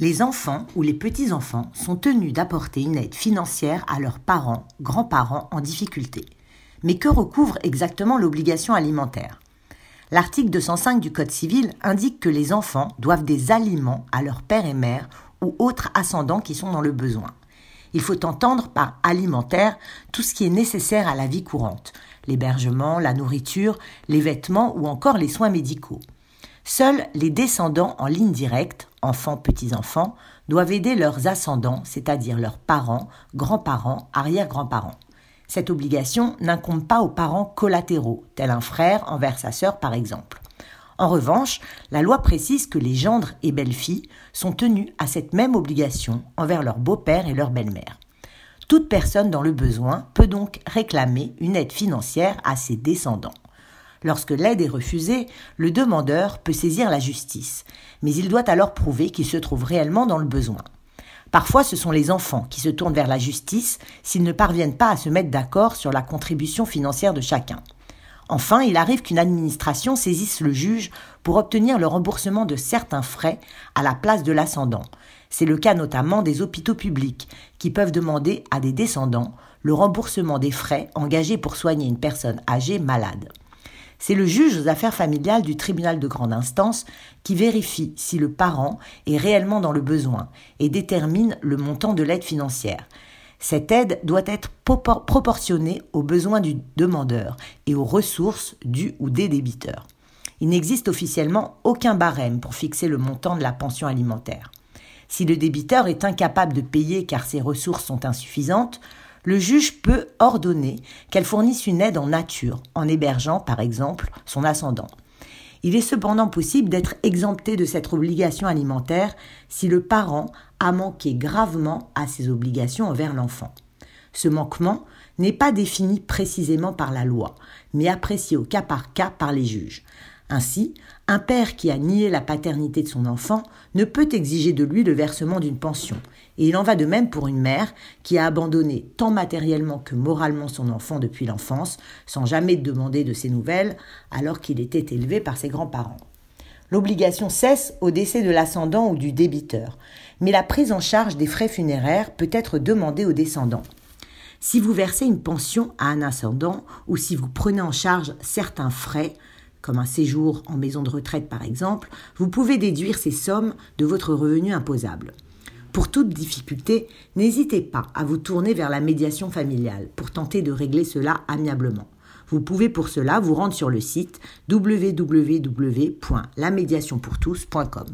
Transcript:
Les enfants ou les petits-enfants sont tenus d'apporter une aide financière à leurs parents, grands-parents en difficulté. Mais que recouvre exactement l'obligation alimentaire? L'article 205 du Code civil indique que les enfants doivent des aliments à leur père et mère ou autres ascendants qui sont dans le besoin. Il faut entendre par alimentaire tout ce qui est nécessaire à la vie courante, l'hébergement, la nourriture, les vêtements ou encore les soins médicaux. Seuls les descendants en ligne directe, enfants, petits-enfants, doivent aider leurs ascendants, c'est-à-dire leurs parents, grands-parents, arrière-grands-parents. Cette obligation n'incombe pas aux parents collatéraux, tel un frère envers sa sœur par exemple. En revanche, la loi précise que les gendres et belles-filles sont tenus à cette même obligation envers leur beau-père et leur belle-mère. Toute personne dans le besoin peut donc réclamer une aide financière à ses descendants. Lorsque l'aide est refusée, le demandeur peut saisir la justice, mais il doit alors prouver qu'il se trouve réellement dans le besoin. Parfois, ce sont les enfants qui se tournent vers la justice s'ils ne parviennent pas à se mettre d'accord sur la contribution financière de chacun. Enfin, il arrive qu'une administration saisisse le juge pour obtenir le remboursement de certains frais à la place de l'ascendant. C'est le cas notamment des hôpitaux publics qui peuvent demander à des descendants le remboursement des frais engagés pour soigner une personne âgée malade. C'est le juge aux affaires familiales du tribunal de grande instance qui vérifie si le parent est réellement dans le besoin et détermine le montant de l'aide financière. Cette aide doit être proportionnée aux besoins du demandeur et aux ressources du ou des débiteurs. Il n'existe officiellement aucun barème pour fixer le montant de la pension alimentaire. Si le débiteur est incapable de payer car ses ressources sont insuffisantes, le juge peut ordonner qu'elle fournisse une aide en nature, en hébergeant par exemple son ascendant. Il est cependant possible d'être exempté de cette obligation alimentaire si le parent a manqué gravement à ses obligations envers l'enfant. Ce manquement n'est pas défini précisément par la loi, mais apprécié au cas par cas par les juges. Ainsi, un père qui a nié la paternité de son enfant ne peut exiger de lui le versement d'une pension, et il en va de même pour une mère qui a abandonné tant matériellement que moralement son enfant depuis l'enfance, sans jamais demander de ses nouvelles, alors qu'il était élevé par ses grands-parents. L'obligation cesse au décès de l'ascendant ou du débiteur, mais la prise en charge des frais funéraires peut être demandée aux descendants. Si vous versez une pension à un ascendant ou si vous prenez en charge certains frais, comme un séjour en maison de retraite par exemple, vous pouvez déduire ces sommes de votre revenu imposable. Pour toute difficulté, n'hésitez pas à vous tourner vers la médiation familiale pour tenter de régler cela amiablement. Vous pouvez pour cela vous rendre sur le site www.lamédiationpourtous.com.